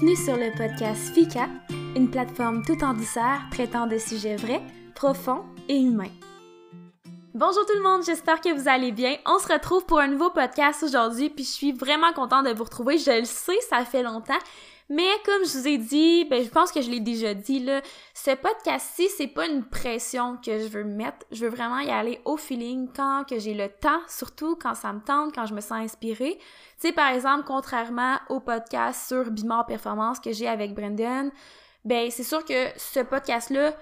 Bienvenue sur le podcast FICA, une plateforme tout en douceur traitant de sujets vrais, profonds et humains. Bonjour tout le monde, j'espère que vous allez bien. On se retrouve pour un nouveau podcast aujourd'hui, puis je suis vraiment contente de vous retrouver. Je le sais, ça fait longtemps, mais comme je vous ai dit, ben je pense que je l'ai déjà dit là, ce podcast-ci, c'est pas une pression que je veux mettre. Je veux vraiment y aller au feeling quand que j'ai le temps, surtout quand ça me tente, quand je me sens inspirée. Tu sais, par exemple, contrairement au podcast sur Bimor Performance que j'ai avec Brendan, ben c'est sûr que ce podcast-là,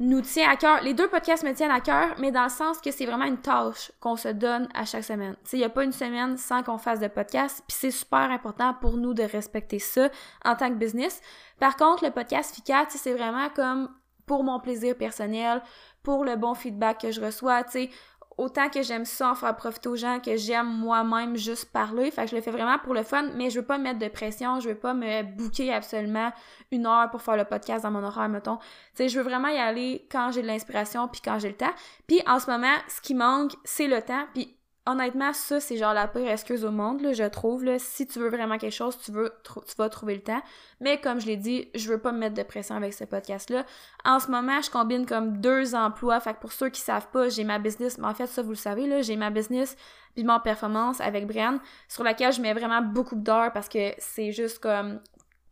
nous tient à cœur. Les deux podcasts me tiennent à cœur, mais dans le sens que c'est vraiment une tâche qu'on se donne à chaque semaine. Il n'y a pas une semaine sans qu'on fasse de podcast, puis c'est super important pour nous de respecter ça en tant que business. Par contre, le podcast FICA, c'est vraiment comme pour mon plaisir personnel, pour le bon feedback que je reçois, tu sais, autant que j'aime ça en faire profiter aux gens que j'aime moi-même juste parler. Fait que je le fais vraiment pour le fun, mais je veux pas mettre de pression, je veux pas me bouquer absolument une heure pour faire le podcast dans mon horaire, mettons. Tu je veux vraiment y aller quand j'ai de l'inspiration puis quand j'ai le temps. Puis en ce moment, ce qui manque, c'est le temps. Puis honnêtement, ça, c'est genre la pire excuse au monde, là, je trouve. Là. Si tu veux vraiment quelque chose, tu, veux, tu vas trouver le temps. Mais comme je l'ai dit, je veux pas me mettre de pression avec ce podcast-là. En ce moment, je combine comme deux emplois. Fait que pour ceux qui savent pas, j'ai ma business, mais en fait, ça, vous le savez, là, j'ai ma business mon Performance avec Brian, sur laquelle je mets vraiment beaucoup d'heures parce que c'est juste comme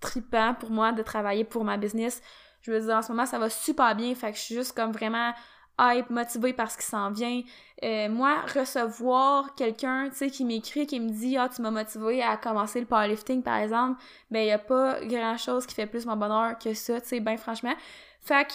tripant pour moi de travailler pour ma business. Je veux dire, en ce moment, ça va super bien. Fait que je suis juste comme vraiment hype, motivé par ce qui s'en vient. Euh, moi, recevoir quelqu'un, tu sais, qui m'écrit, qui me dit « Ah, tu m'as motivé à commencer le powerlifting, par exemple », ben, il y a pas grand-chose qui fait plus mon bonheur que ça, tu sais, ben franchement. Fait que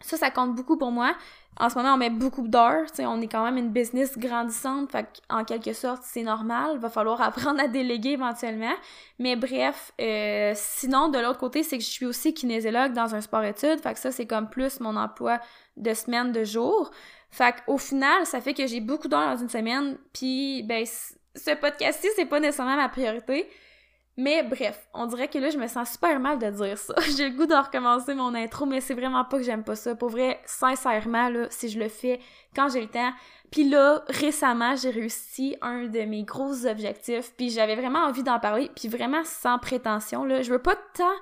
ça, ça compte beaucoup pour moi. En ce moment, on met beaucoup d'heures, tu sais, on est quand même une business grandissante, fait en quelque sorte, c'est normal, va falloir apprendre à déléguer éventuellement. Mais bref, euh, sinon, de l'autre côté, c'est que je suis aussi kinésiologue dans un sport-études, fait que ça, c'est comme plus mon emploi de semaine, de jour. Fait qu'au final, ça fait que j'ai beaucoup d'heures dans une semaine, puis ben, ce podcast-ci, c'est pas nécessairement ma priorité, mais bref, on dirait que là, je me sens super mal de dire ça. J'ai le goût de recommencer mon intro, mais c'est vraiment pas que j'aime pas ça. Pour vrai, sincèrement, là, si je le fais quand j'ai le temps. Puis là, récemment, j'ai réussi un de mes gros objectifs, puis j'avais vraiment envie d'en parler, puis vraiment sans prétention, là. Je veux pas tant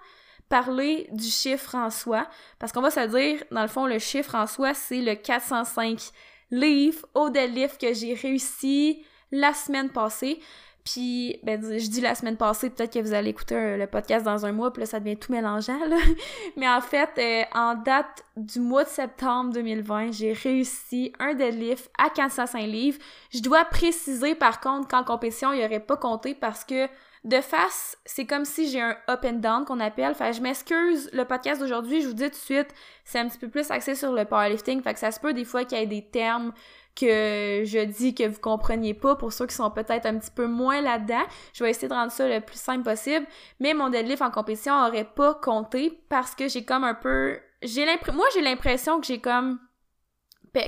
parler du chiffre en soi, parce qu'on va se dire, dans le fond, le chiffre en soi, c'est le 405 livres au deadlift que j'ai réussi la semaine passée. Puis, ben, je dis la semaine passée, peut-être que vous allez écouter le podcast dans un mois, puis là, ça devient tout mélangeant, là. Mais en fait, euh, en date du mois de septembre 2020, j'ai réussi un deadlift à 405 livres. Je dois préciser, par contre, qu'en compétition, il aurait pas compté parce que de face, c'est comme si j'ai un up and down qu'on appelle. Fait je m'excuse, le podcast d'aujourd'hui, je vous dis tout de suite, c'est un petit peu plus axé sur le powerlifting. Fait que ça se peut des fois qu'il y ait des termes que je dis que vous compreniez pas pour ceux qui sont peut-être un petit peu moins là-dedans. Je vais essayer de rendre ça le plus simple possible, mais mon deadlift en compétition aurait pas compté parce que j'ai comme un peu j'ai l'impression moi j'ai l'impression que j'ai comme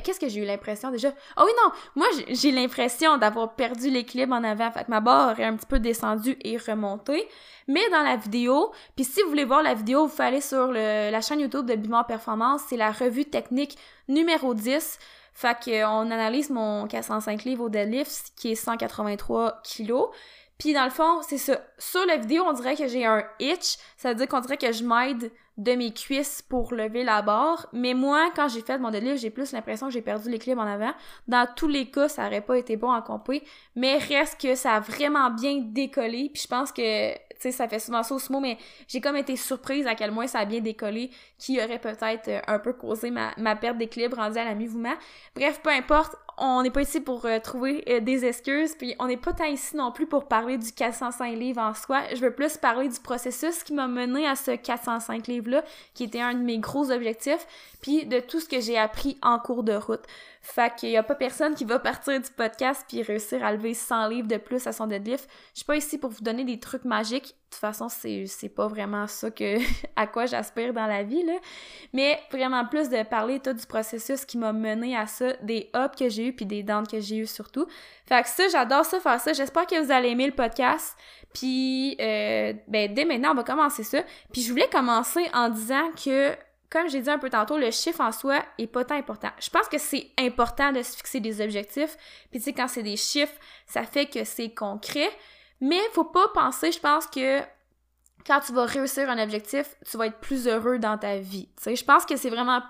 Qu'est-ce que j'ai eu l'impression déjà? Oh oui, non! Moi, j'ai l'impression d'avoir perdu l'équilibre en avant. Fait que ma barre aurait un petit peu descendu et remonté. Mais dans la vidéo, puis si vous voulez voir la vidéo, vous fallait sur le, la chaîne YouTube de Bimor Performance. C'est la revue technique numéro 10. Fait qu'on analyse mon 405 livres au deadlift, qui est 183 kilos. Puis dans le fond, c'est ça. Sur la vidéo, on dirait que j'ai un itch. Ça veut dire qu'on dirait que je m'aide de mes cuisses pour lever la barre. Mais moi, quand j'ai fait mon deadlift, j'ai plus l'impression que j'ai perdu l'équilibre en avant. Dans tous les cas, ça aurait pas été bon en compé. Mais reste que ça a vraiment bien décollé. Puis je pense que sais, ça fait souvent ça au sumo, mais j'ai comme été surprise à quel point ça a bien décollé, qui aurait peut-être euh, un peu causé ma, ma perte d'équilibre rendue à la. Bref, peu importe, on n'est pas ici pour euh, trouver euh, des excuses, puis on n'est pas tant ici non plus pour parler du 405 livres en soi. Je veux plus parler du processus qui m'a mené à ce 405 livres-là, qui était un de mes gros objectifs, puis de tout ce que j'ai appris en cours de route. Fait qu'il y a pas personne qui va partir du podcast puis réussir à lever 100 livres de plus à son deadlift. Je suis pas ici pour vous donner des trucs magiques. De toute façon, c'est, c'est pas vraiment ça que, à quoi j'aspire dans la vie, là. Mais vraiment plus de parler tout du processus qui m'a mené à ça, des ups que j'ai eu puis des downs que j'ai eu surtout. Fait que ça, j'adore ça, faire ça. J'espère que vous allez aimer le podcast. Puis, euh, ben, dès maintenant, on va commencer ça. Puis je voulais commencer en disant que comme j'ai dit un peu tantôt, le chiffre en soi est pas tant important. Je pense que c'est important de se fixer des objectifs. Puis tu sais, quand c'est des chiffres, ça fait que c'est concret. Mais faut pas penser, je pense que quand tu vas réussir un objectif, tu vas être plus heureux dans ta vie. Tu sais, je pense que c'est vraiment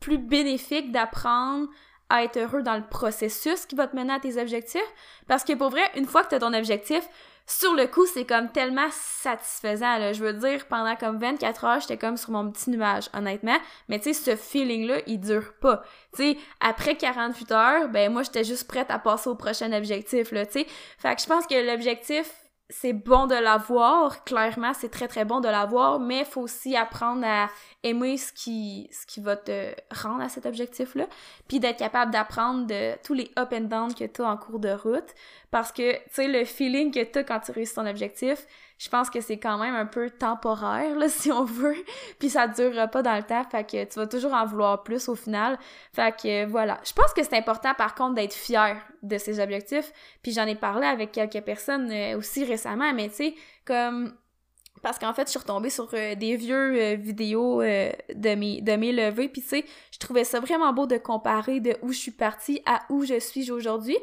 plus bénéfique d'apprendre à être heureux dans le processus qui va te mener à tes objectifs. Parce que pour vrai, une fois que tu as ton objectif, sur le coup, c'est comme tellement satisfaisant. Là. Je veux dire, pendant comme 24 heures, j'étais comme sur mon petit nuage, honnêtement. Mais tu sais, ce feeling-là, il dure pas. Tu sais, après 48 heures, ben moi, j'étais juste prête à passer au prochain objectif, là, tu sais. Fait que je pense que l'objectif, c'est bon de l'avoir, clairement, c'est très très bon de l'avoir, mais il faut aussi apprendre à aimer ce qui, ce qui va te rendre à cet objectif-là, puis d'être capable d'apprendre de tous les up and down que tu as en cours de route, parce que, tu sais, le feeling que tu as quand tu réussis ton objectif, je pense que c'est quand même un peu temporaire, là, si on veut, puis ça durera pas dans le temps, fait que tu vas toujours en vouloir plus au final, fait que voilà. Je pense que c'est important, par contre, d'être fier de ses objectifs, puis j'en ai parlé avec quelques personnes euh, aussi récemment, mais tu sais, comme parce qu'en fait, je suis retombée sur euh, des vieux euh, vidéos de mes de mes levées, puis tu sais, je trouvais ça vraiment beau de comparer de où je suis partie à où je suis aujourd'hui.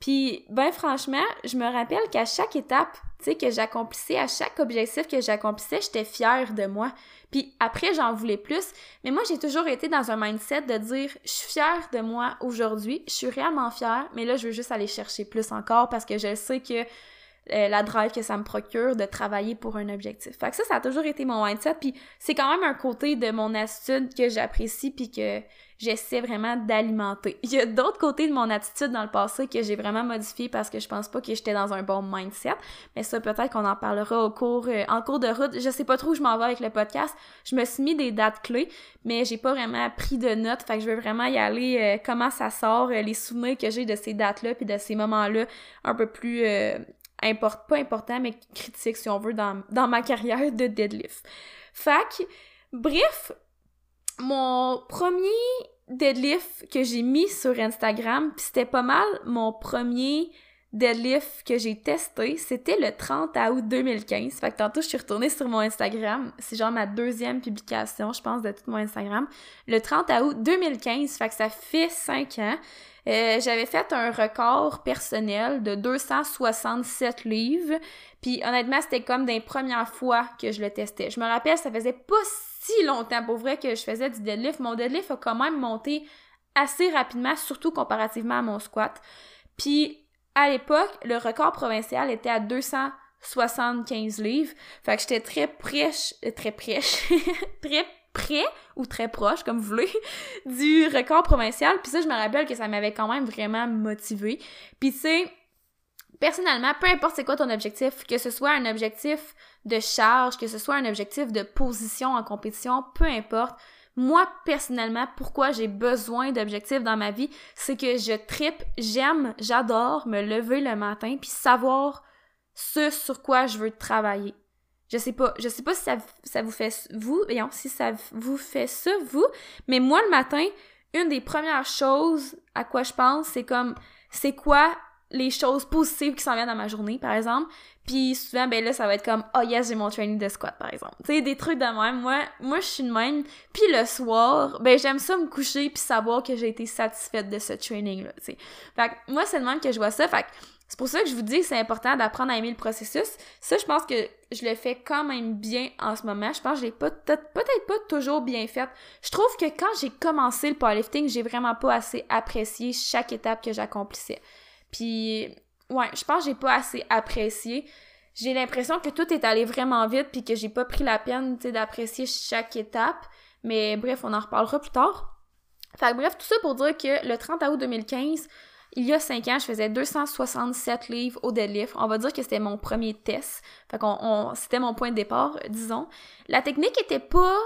Puis, ben franchement, je me rappelle qu'à chaque étape, que j'accomplissais, à chaque objectif que j'accomplissais, j'étais fière de moi. Puis après, j'en voulais plus. Mais moi, j'ai toujours été dans un mindset de dire, je suis fière de moi aujourd'hui, je suis réellement fière, mais là, je veux juste aller chercher plus encore parce que je sais que euh, la drive que ça me procure de travailler pour un objectif. Fait que ça, ça a toujours été mon mindset, puis c'est quand même un côté de mon attitude que j'apprécie puis que j'essaie vraiment d'alimenter. Il y a d'autres côtés de mon attitude dans le passé que j'ai vraiment modifié parce que je pense pas que j'étais dans un bon mindset, mais ça peut-être qu'on en parlera au cours euh, en cours de route. Je sais pas trop où je m'en vais avec le podcast. Je me suis mis des dates clés, mais j'ai pas vraiment pris de notes, fait que je veux vraiment y aller euh, comment ça sort, les souvenirs que j'ai de ces dates-là puis de ces moments-là un peu plus pas important, mais critique, si on veut, dans, ma carrière de deadlift. Fac, bref, mon premier deadlift que j'ai mis sur Instagram, c'était pas mal mon premier deadlift que j'ai testé, c'était le 30 août 2015. Fait que tantôt, je suis retournée sur mon Instagram. C'est genre ma deuxième publication, je pense, de tout mon Instagram. Le 30 août 2015, fait que ça fait 5 ans. Euh, j'avais fait un record personnel de 267 livres. Puis honnêtement, c'était comme des premières fois que je le testais. Je me rappelle, ça faisait pas si longtemps pour vrai que je faisais du deadlift. Mon deadlift a quand même monté assez rapidement, surtout comparativement à mon squat. Puis à l'époque, le record provincial était à 275 livres. Fait que j'étais très prêche, euh, très prêche, très près ou très proche, comme vous voulez, du record provincial. Puis ça, je me rappelle que ça m'avait quand même vraiment motivé. Puis tu sais, personnellement, peu importe c'est quoi ton objectif, que ce soit un objectif de charge, que ce soit un objectif de position en compétition, peu importe. Moi, personnellement, pourquoi j'ai besoin d'objectifs dans ma vie, c'est que je tripe, j'aime, j'adore me lever le matin puis savoir ce sur quoi je veux travailler. Je sais pas, sais pas si ça, vous fait vous, si ça vous fait ça vous, mais moi le matin, une des premières choses à quoi je pense, c'est comme c'est quoi les choses positives qui s'en viennent dans ma journée, par exemple. Puis souvent, ben là, ça va être comme « Oh yes, j'ai mon training de squat, par exemple. » Tu sais, des trucs de même. Moi, moi je suis de même. Puis le soir, ben j'aime ça me coucher puis savoir que j'ai été satisfaite de ce training-là, tu sais. Fait que moi, c'est de même que je vois ça. Fait que c'est pour ça que je vous dis que c'est important d'apprendre à aimer le processus. Ça, je pense que je le fais quand même bien en ce moment. Je pense que je l'ai peut-être pas toujours bien fait. Je trouve que quand j'ai commencé le powerlifting, j'ai vraiment pas assez apprécié chaque étape que j'accomplissais. Puis, ouais, je pense que j'ai pas assez apprécié. J'ai l'impression que tout est allé vraiment vite puis que j'ai pas pris la peine, d'apprécier chaque étape. Mais bref, on en reparlera plus tard. Fait bref, tout ça pour dire que le 30 août 2015, il y a 5 ans, je faisais 267 livres au deadlift. On va dire que c'était mon premier test. Fait qu'on, c'était mon point de départ, disons. La technique était pas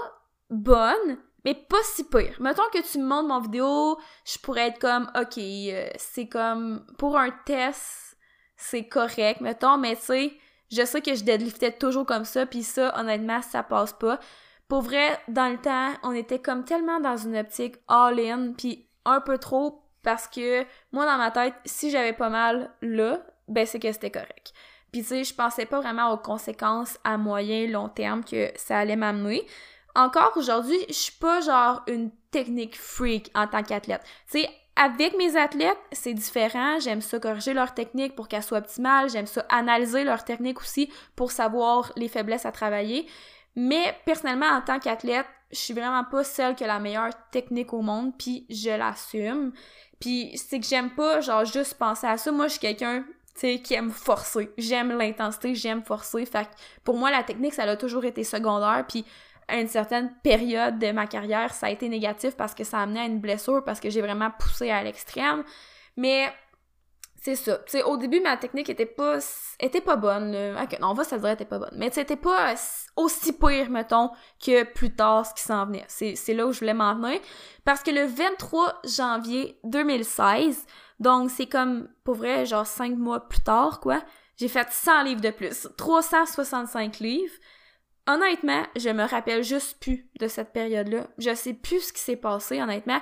bonne, mais pas si pire. Mettons que tu me montres mon vidéo, je pourrais être comme, ok, euh, c'est comme, pour un test, c'est correct, mettons, mais tu sais, je sais que je deadliftais toujours comme ça, puis ça, honnêtement, ça passe pas. Pour vrai, dans le temps, on était comme tellement dans une optique all-in, puis un peu trop, parce que moi, dans ma tête, si j'avais pas mal là, ben c'est que c'était correct. Puis tu sais, je pensais pas vraiment aux conséquences à moyen, long terme que ça allait m'amener encore aujourd'hui, je suis pas genre une technique freak en tant qu'athlète. Tu sais, avec mes athlètes, c'est différent. J'aime ça corriger leur technique pour qu'elle soit optimale. J'aime ça analyser leur technique aussi pour savoir les faiblesses à travailler. Mais personnellement, en tant qu'athlète, je suis vraiment pas celle qui a la meilleure technique au monde, puis je l'assume. Puis c'est que j'aime pas genre juste penser à ça. Moi, je suis quelqu'un tu qui aime forcer. J'aime l'intensité, j'aime forcer. Fait que pour moi, la technique, ça a toujours été secondaire. Puis à une certaine période de ma carrière, ça a été négatif parce que ça a amené à une blessure, parce que j'ai vraiment poussé à l'extrême. Mais c'est ça. Au début, ma technique était pas, était pas bonne. Ok, non, on va se dire pas bonne. Mais c'était pas aussi pire, mettons, que plus tard ce qui s'en venait. C'est là où je voulais m'en venir. Parce que le 23 janvier 2016, donc c'est comme, pour vrai, genre 5 mois plus tard, quoi, j'ai fait 100 livres de plus. 365 livres. Honnêtement, je me rappelle juste plus de cette période-là. Je sais plus ce qui s'est passé, honnêtement.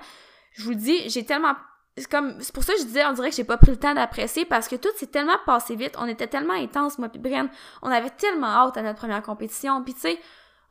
Je vous dis, j'ai tellement c'est comme c'est pour ça que je disais on dirait que j'ai pas pris le temps d'apprécier parce que tout s'est tellement passé vite, on était tellement intense moi puis Bren, on avait tellement hâte à notre première compétition, puis tu sais,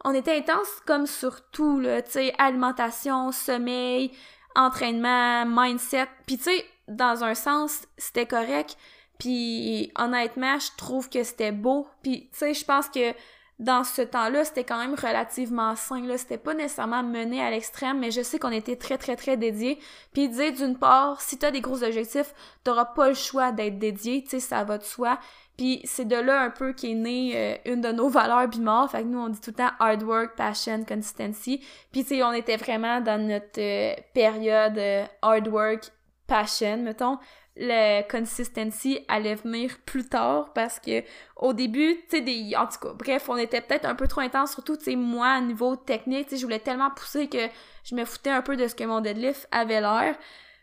on était intense comme sur tout là, tu sais, alimentation, sommeil, entraînement, mindset, puis tu sais, dans un sens, c'était correct, puis honnêtement, je trouve que c'était beau, puis tu sais, je pense que dans ce temps-là, c'était quand même relativement sain. Là, c'était pas nécessairement mené à l'extrême, mais je sais qu'on était très très très dédiés. Puis dire d'une part, si t'as des gros objectifs, t'auras pas le choix d'être dédié, tu sais, ça va de soi. Puis c'est de là un peu qu'est née euh, une de nos valeurs bimor. Fait que nous, on dit tout le temps hard work, passion, consistency. Puis tu sais, on était vraiment dans notre euh, période euh, hard work, passion, mettons la consistency allait venir plus tard parce que au début, tu sais, des, en tout cas, bref, on était peut-être un peu trop intense, surtout, tu sais, moi, au niveau technique, tu sais, je voulais tellement pousser que je me foutais un peu de ce que mon deadlift avait l'air.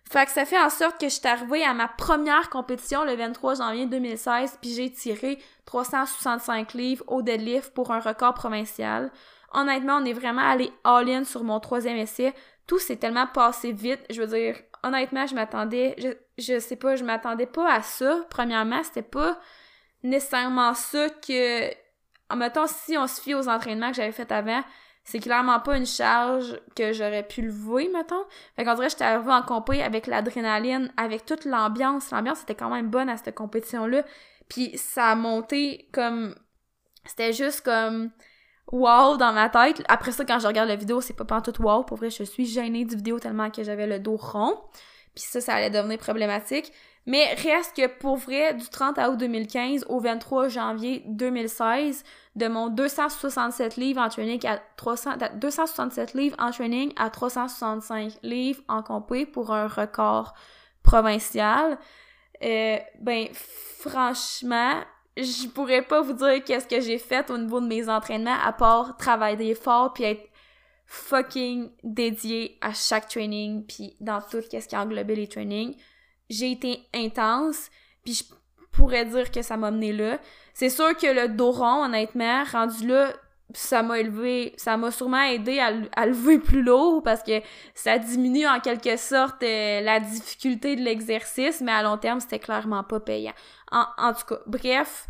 Fait que ça fait en sorte que je suis arrivée à ma première compétition le 23 janvier 2016, puis j'ai tiré 365 livres au deadlift pour un record provincial. Honnêtement, on est vraiment allé all-in sur mon troisième essai. Tout s'est tellement passé vite. Je veux dire, honnêtement, je m'attendais, je, sais pas, je m'attendais pas à ça. Premièrement, c'était pas nécessairement ça que, en mettant si on se fie aux entraînements que j'avais fait avant, c'est clairement pas une charge que j'aurais pu lever, mettons. Fait qu'on dirait j'étais arrivée en compé avec l'adrénaline, avec toute l'ambiance. L'ambiance était quand même bonne à cette compétition-là. Puis ça a monté comme... C'était juste comme wow dans ma tête. Après ça, quand je regarde la vidéo, c'est pas tout wow. Pour vrai, je suis gênée du vidéo tellement que j'avais le dos rond. Puis ça, ça allait devenir problématique. Mais reste que pour vrai, du 30 août 2015 au 23 janvier 2016, de mon 267 livres en training à 300, 267 livres en training à 365 livres en compé pour un record provincial, euh, ben franchement, je pourrais pas vous dire qu'est-ce que j'ai fait au niveau de mes entraînements à part travailler fort puis être fucking dédié à chaque training puis dans tout qu'est-ce qui englobait les trainings. J'ai été intense puis je pourrais dire que ça m'a mené là. C'est sûr que le dos rond, honnêtement, rendu là, ça m'a élevé, ça m'a sûrement aidé à, lever plus lourd parce que ça diminue en quelque sorte euh, la difficulté de l'exercice, mais à long terme, c'était clairement pas payant. En, en tout cas, bref,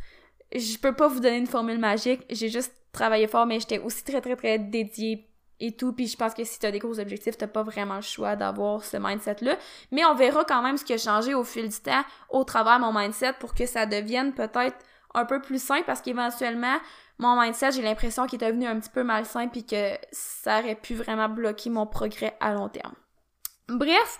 je peux pas vous donner une formule magique, j'ai juste travaillé fort, mais j'étais aussi très très très dédiée et tout, puis je pense que si t'as des gros objectifs, t'as pas vraiment le choix d'avoir ce mindset-là. Mais on verra quand même ce qui a changé au fil du temps au travers de mon mindset pour que ça devienne peut-être un peu plus sain parce qu'éventuellement, mon mindset, j'ai l'impression qu'il est devenu un petit peu malsain puis que ça aurait pu vraiment bloquer mon progrès à long terme. Bref,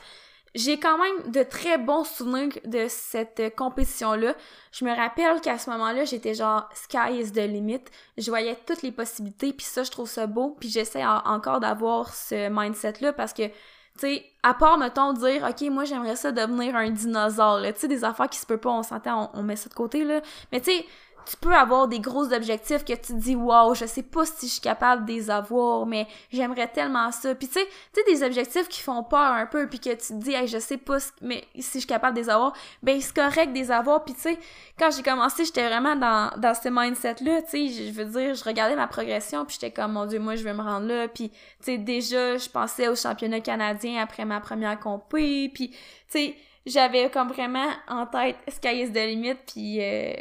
j'ai quand même de très bons souvenirs de cette compétition-là. Je me rappelle qu'à ce moment-là, j'étais genre sky is the limit. Je voyais toutes les possibilités, puis ça, je trouve ça beau. Puis j'essaie encore d'avoir ce mindset-là parce que, tu sais, à part, mettons, dire, OK, moi, j'aimerais ça devenir un dinosaure, Tu sais, des affaires qui se peuvent pas, on s'entend, on, on met ça de côté, là. Mais tu sais, tu peux avoir des gros objectifs que tu te dis wow, je sais pas si je suis capable de les avoir, mais j'aimerais tellement ça. Puis tu sais, tu sais des objectifs qui font peur un peu puis que tu te dis hey, je sais pas mais si je suis capable de les avoir, ben c'est correct de les avoir. Puis tu sais, quand j'ai commencé, j'étais vraiment dans dans ce mindset là, tu sais, je veux dire, je regardais ma progression puis j'étais comme mon dieu, moi je veux me rendre là. Puis tu sais déjà, je pensais au championnat canadien après ma première compé, puis tu sais j'avais comme vraiment en tête Sky is the limit, puis euh,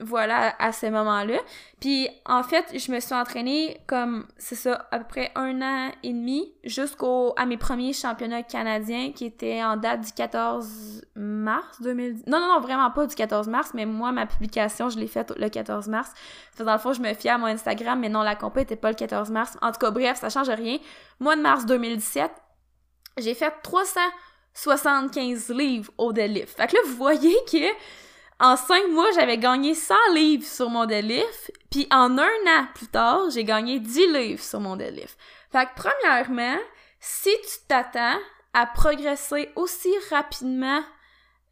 voilà, à ce moment-là. Puis en fait, je me suis entraînée comme, c'est ça, à peu près un an et demi, jusqu'au mes premiers championnats canadiens, qui étaient en date du 14 mars 2010. Non, non, non, vraiment pas du 14 mars, mais moi, ma publication, je l'ai faite le 14 mars. Dans le fond, je me fiais à mon Instagram, mais non, la compé était pas le 14 mars. En tout cas, bref, ça change rien. Mois de mars 2017, j'ai fait 375 livres au deadlift. Fait que là, vous voyez que en 5 mois, j'avais gagné 100 livres sur mon deadlift, puis en un an plus tard, j'ai gagné 10 livres sur mon deadlift. Fait que premièrement, si tu t'attends à progresser aussi rapidement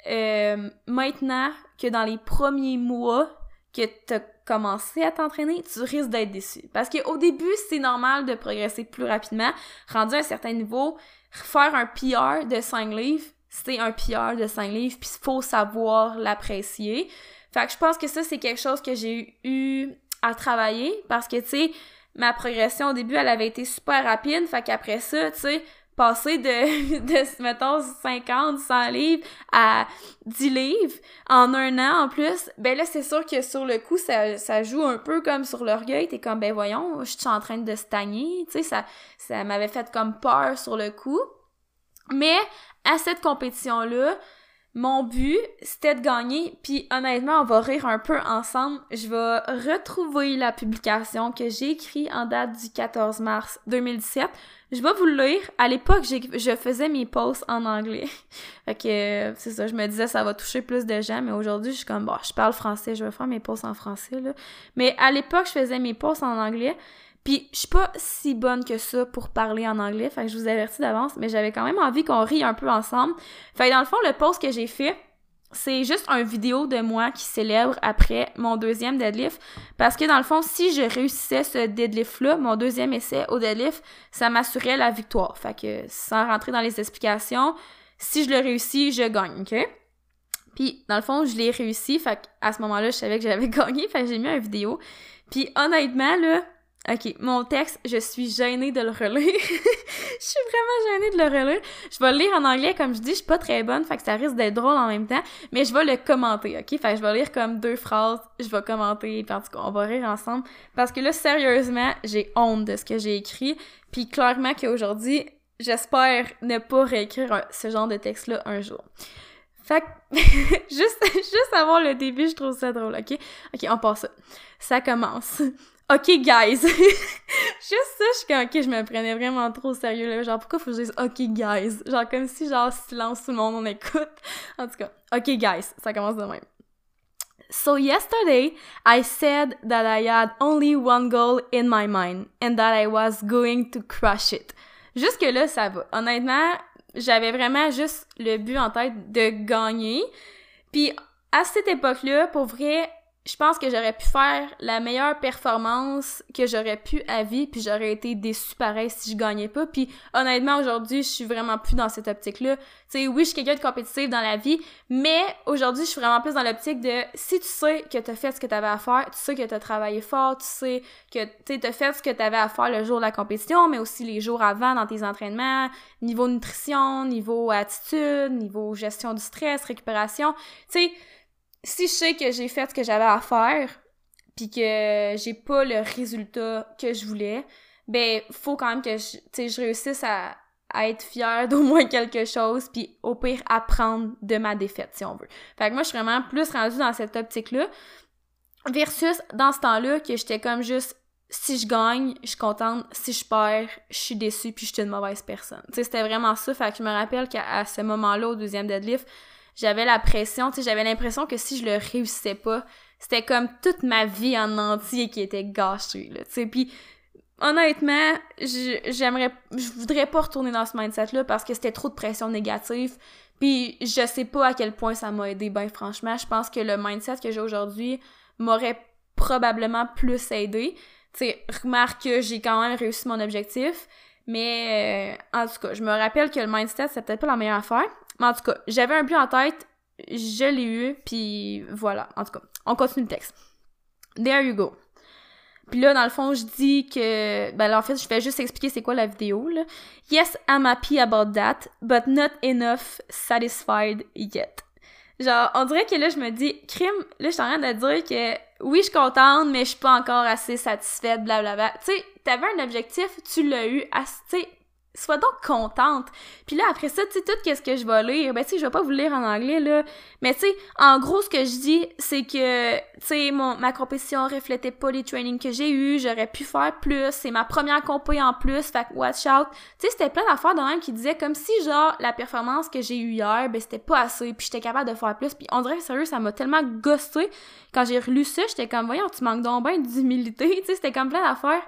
euh, maintenant que dans les premiers mois que tu as commencé à t'entraîner, tu risques d'être déçu. Parce qu'au début, c'est normal de progresser plus rapidement. Rendu à un certain niveau, faire un PR de 5 livres, c'est un PR de 5 livres, puis il faut savoir l'apprécier. Fait que je pense que ça, c'est quelque chose que j'ai eu à travailler parce que, tu sais, ma progression au début, elle avait été super rapide. Fait qu'après ça, tu sais, passer de, de, mettons, 50, 100 livres à 10 livres en un an en plus, ben là, c'est sûr que sur le coup, ça, ça joue un peu comme sur l'orgueil. T'es comme, ben voyons, je suis en train de stagner. Tu sais, ça, ça m'avait fait comme peur sur le coup. Mais à cette compétition-là, mon but, c'était de gagner, puis honnêtement, on va rire un peu ensemble. Je vais retrouver la publication que j'ai écrite en date du 14 mars 2017. Je vais vous le lire. À l'époque, je faisais mes posts en anglais. fait que, c'est ça, je me disais ça va toucher plus de gens, mais aujourd'hui, je suis comme, bon, je parle français, je vais faire mes posts en français, là. Mais à l'époque, je faisais mes posts en anglais. Puis je suis pas si bonne que ça pour parler en anglais, fait que je vous avertis d'avance, mais j'avais quand même envie qu'on rie un peu ensemble. Fait que dans le fond, le post que j'ai fait, c'est juste un vidéo de moi qui célèbre après mon deuxième deadlift. Parce que dans le fond, si je réussissais ce deadlift-là, mon deuxième essai au deadlift, ça m'assurait la victoire. Fait que sans rentrer dans les explications, si je le réussis, je gagne, ok? Puis dans le fond, je l'ai réussi, fait à ce moment-là, je savais que j'avais gagné, fait que j'ai mis une vidéo. Puis honnêtement, là, OK, mon texte, je suis gênée de le relire. je suis vraiment gênée de le relire. Je vais le lire en anglais, comme je dis, je suis pas très bonne, fait que ça risque d'être drôle en même temps, mais je vais le commenter, OK? Fait que je vais lire comme deux phrases, je vais commenter, puis en tout cas, on va rire ensemble. Parce que là, sérieusement, j'ai honte de ce que j'ai écrit, puis clairement qu'aujourd'hui, j'espère ne pas réécrire ce genre de texte-là un jour. Fait que, juste, juste avant le début, je trouve ça drôle, OK? OK, on passe ça. Ça commence. OK, guys. Juste ça, je suis comme, OK, je me prenais vraiment trop au sérieux, là. Genre, pourquoi faut que je dise OK, guys? Genre, comme si, genre, silence, tout le monde, on écoute. En tout cas, OK, guys. Ça commence de même. So yesterday, I said that I had only one goal in my mind and that I was going to crush it. Jusque là, ça va. Honnêtement, j'avais vraiment juste le but en tête de gagner. Puis à cette époque-là, pour vrai, je pense que j'aurais pu faire la meilleure performance que j'aurais pu à vie, puis j'aurais été déçue pareil si je gagnais pas. Puis honnêtement, aujourd'hui, je suis vraiment plus dans cette optique-là. Tu sais, oui, je suis quelqu'un de compétitif dans la vie, mais aujourd'hui, je suis vraiment plus dans l'optique de si tu sais que t'as fait ce que t'avais à faire, tu sais que t'as travaillé fort, tu sais que tu t'as fait ce que t'avais à faire le jour de la compétition, mais aussi les jours avant dans tes entraînements, niveau nutrition, niveau attitude, niveau gestion du stress, récupération. Tu sais, si je sais que j'ai fait ce que j'avais à faire, puis que j'ai pas le résultat que je voulais, ben faut quand même que je, je réussisse à, être fière d'au moins quelque chose, puis au pire apprendre de ma défaite, si on veut. Fait que moi, je suis vraiment plus rendue dans cette optique-là, versus dans ce temps-là que j'étais comme juste si je gagne, je suis contente. Si je perds, je suis déçue puis je suis une mauvaise personne. Tu c'était vraiment ça. Fait que je me rappelle qu'à ce moment-là, au deuxième deadlift, j'avais la pression, tu sais, j'avais l'impression que si je le réussissais pas, c'était comme toute ma vie en entier qui était gâchée, là, tu sais, puis honnêtement, j'aimerais, je voudrais pas retourner dans ce mindset-là parce que c'était trop de pression négative, puis je sais pas à quel point ça m'a aidé, ben franchement, je pense que le mindset que j'ai aujourd'hui m'aurait probablement plus aidé, tu sais, remarque que j'ai quand même réussi mon objectif, mais euh, en tout cas, je me rappelle que le mindset, c'est peut-être pas la meilleure affaire. Mais en tout cas, j'avais un but en tête, je l'ai eu, puis voilà. En tout cas, on continue le texte. There you go. Puis là, dans le fond, je dis que... Ben là, en fait, je vais juste expliquer c'est quoi la vidéo, là. Yes, I'm happy about that, but not enough satisfied yet. Genre, on dirait que là, je me dis, crime, là, je suis en train de dire que oui, je suis contente, mais je suis pas encore assez satisfaite, blablabla. Tu sais, t'avais un objectif, tu l'as eu, tu sais, sois donc contente. Puis là, après ça, tu sais, tout qu'est-ce que je vais lire, ben tu sais, je vais pas vous lire en anglais, là, mais tu sais, en gros, ce que je dis, c'est que, tu sais, ma compétition reflétait pas les trainings que j'ai eu, j'aurais pu faire plus, c'est ma première compé en plus, fait watch out. Tu sais, c'était plein d'affaires de même qui disaient comme si, genre, la performance que j'ai eue hier, ben c'était pas assez, puis j'étais capable de faire plus, puis on dirait, sérieux, ça m'a tellement gossé, quand j'ai relu ça, j'étais comme, voyons, tu manques donc bien d'humilité, tu sais, c'était comme plein d'affaires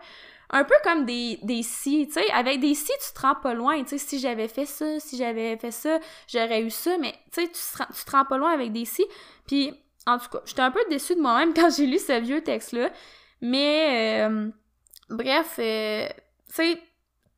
un peu comme des, des si, tu sais, avec des si, tu te rends pas loin, tu sais, si j'avais fait ça, si j'avais fait ça, j'aurais eu ça, mais tu sais, tu te rends pas loin avec des si, puis en tout cas, j'étais un peu déçue de moi-même quand j'ai lu ce vieux texte-là, mais euh, bref, euh, tu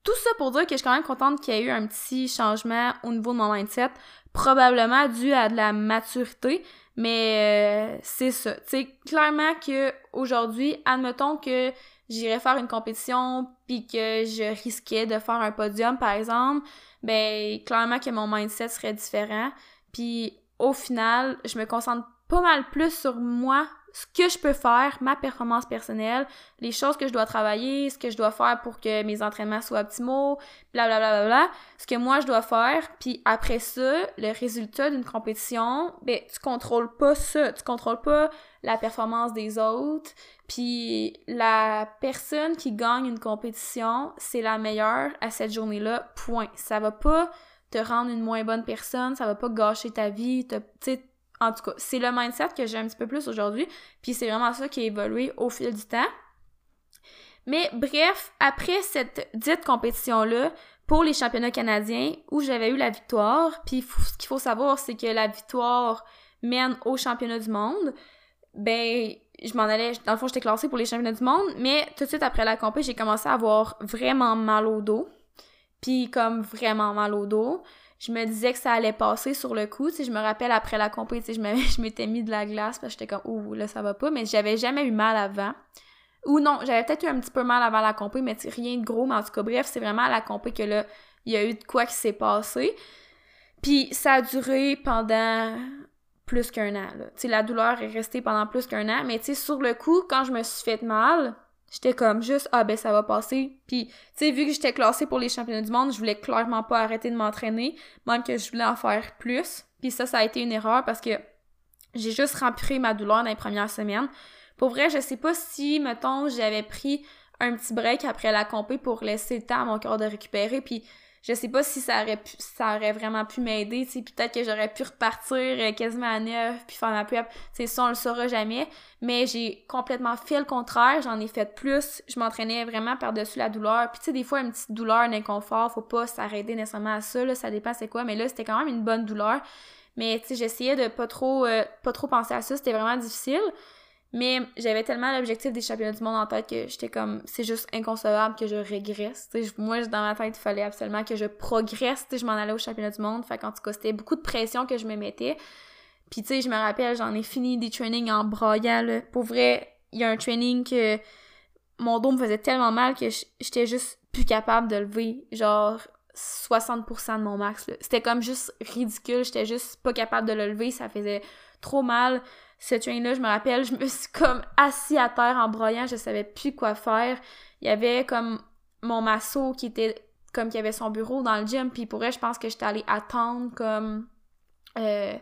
tout ça pour dire que je suis quand même contente qu'il y ait eu un petit changement au niveau de mon mindset, probablement dû à de la maturité, mais euh, c'est ça. Tu clairement que aujourd'hui, admettons que j'irais faire une compétition puis que je risquais de faire un podium par exemple, ben clairement que mon mindset serait différent. Puis au final, je me concentre pas mal plus sur moi ce que je peux faire, ma performance personnelle, les choses que je dois travailler, ce que je dois faire pour que mes entraînements soient optimaux, blablabla, bla, bla, bla, ce que moi je dois faire, puis après ça, le résultat d'une compétition, ben tu contrôles pas ça, tu contrôles pas la performance des autres, puis la personne qui gagne une compétition, c'est la meilleure à cette journée-là, point. Ça va pas te rendre une moins bonne personne, ça va pas gâcher ta vie, tu sais en tout cas, c'est le mindset que j'ai un petit peu plus aujourd'hui, puis c'est vraiment ça qui a évolué au fil du temps. Mais bref, après cette dite compétition-là, pour les championnats canadiens, où j'avais eu la victoire, puis ce qu'il faut savoir, c'est que la victoire mène au championnat du monde, ben, je m'en allais, dans le fond, j'étais classée pour les championnats du monde, mais tout de suite après la compétition, j'ai commencé à avoir vraiment mal au dos, puis comme vraiment mal au dos je me disais que ça allait passer sur le coup. Tu je me rappelle après la compétition, je m'étais mis de la glace parce que j'étais comme, ouh, là, ça va pas. Mais j'avais jamais eu mal avant. Ou non, j'avais peut-être eu un petit peu mal avant la compé, mais rien de gros. Mais en tout cas, bref, c'est vraiment à la compé que là, il y a eu de quoi qui s'est passé. Puis ça a duré pendant plus qu'un an. La douleur est restée pendant plus qu'un an. Mais tu sais, sur le coup, quand je me suis fait mal, J'étais comme juste ah ben ça va passer. Puis tu vu que j'étais classée pour les championnats du monde, je voulais clairement pas arrêter de m'entraîner, même que je voulais en faire plus. Puis ça ça a été une erreur parce que j'ai juste rempli ma douleur dans les premières semaines. Pour vrai, je sais pas si mettons j'avais pris un petit break après la compé pour laisser le temps à mon corps de récupérer puis je sais pas si ça aurait pu, ça aurait vraiment pu m'aider, tu peut-être que j'aurais pu repartir euh, quasiment à neuf puis faire ma prep, tu ça on le saura jamais, mais j'ai complètement fait le contraire, j'en ai fait plus, je m'entraînais vraiment par-dessus la douleur, puis tu sais, des fois une petite douleur, un inconfort, faut pas s'arrêter nécessairement à ça, là, ça dépend c'est quoi, mais là, c'était quand même une bonne douleur, mais tu sais, j'essayais de pas trop, euh, pas trop penser à ça, c'était vraiment difficile, mais j'avais tellement l'objectif des championnats du monde en tête que j'étais comme, c'est juste inconcevable que je régresse. T'sais, moi, dans ma tête, il fallait absolument que je progresse. je m'en allais au championnat du monde. Fait tout cas, c'était beaucoup de pression que je me mettais. Puis, tu sais, je me rappelle, j'en ai fini des trainings en broyant, là. Pour vrai, il y a un training que mon dos me faisait tellement mal que j'étais juste plus capable de lever, genre, 60% de mon max, C'était comme juste ridicule. J'étais juste pas capable de le lever. Ça faisait trop mal ce train-là, je me rappelle, je me suis comme assis à terre en broyant, je savais plus quoi faire. Il y avait comme mon masso qui était comme qui avait son bureau dans le gym, puis pour vrai, je pense que j'étais allée attendre comme euh,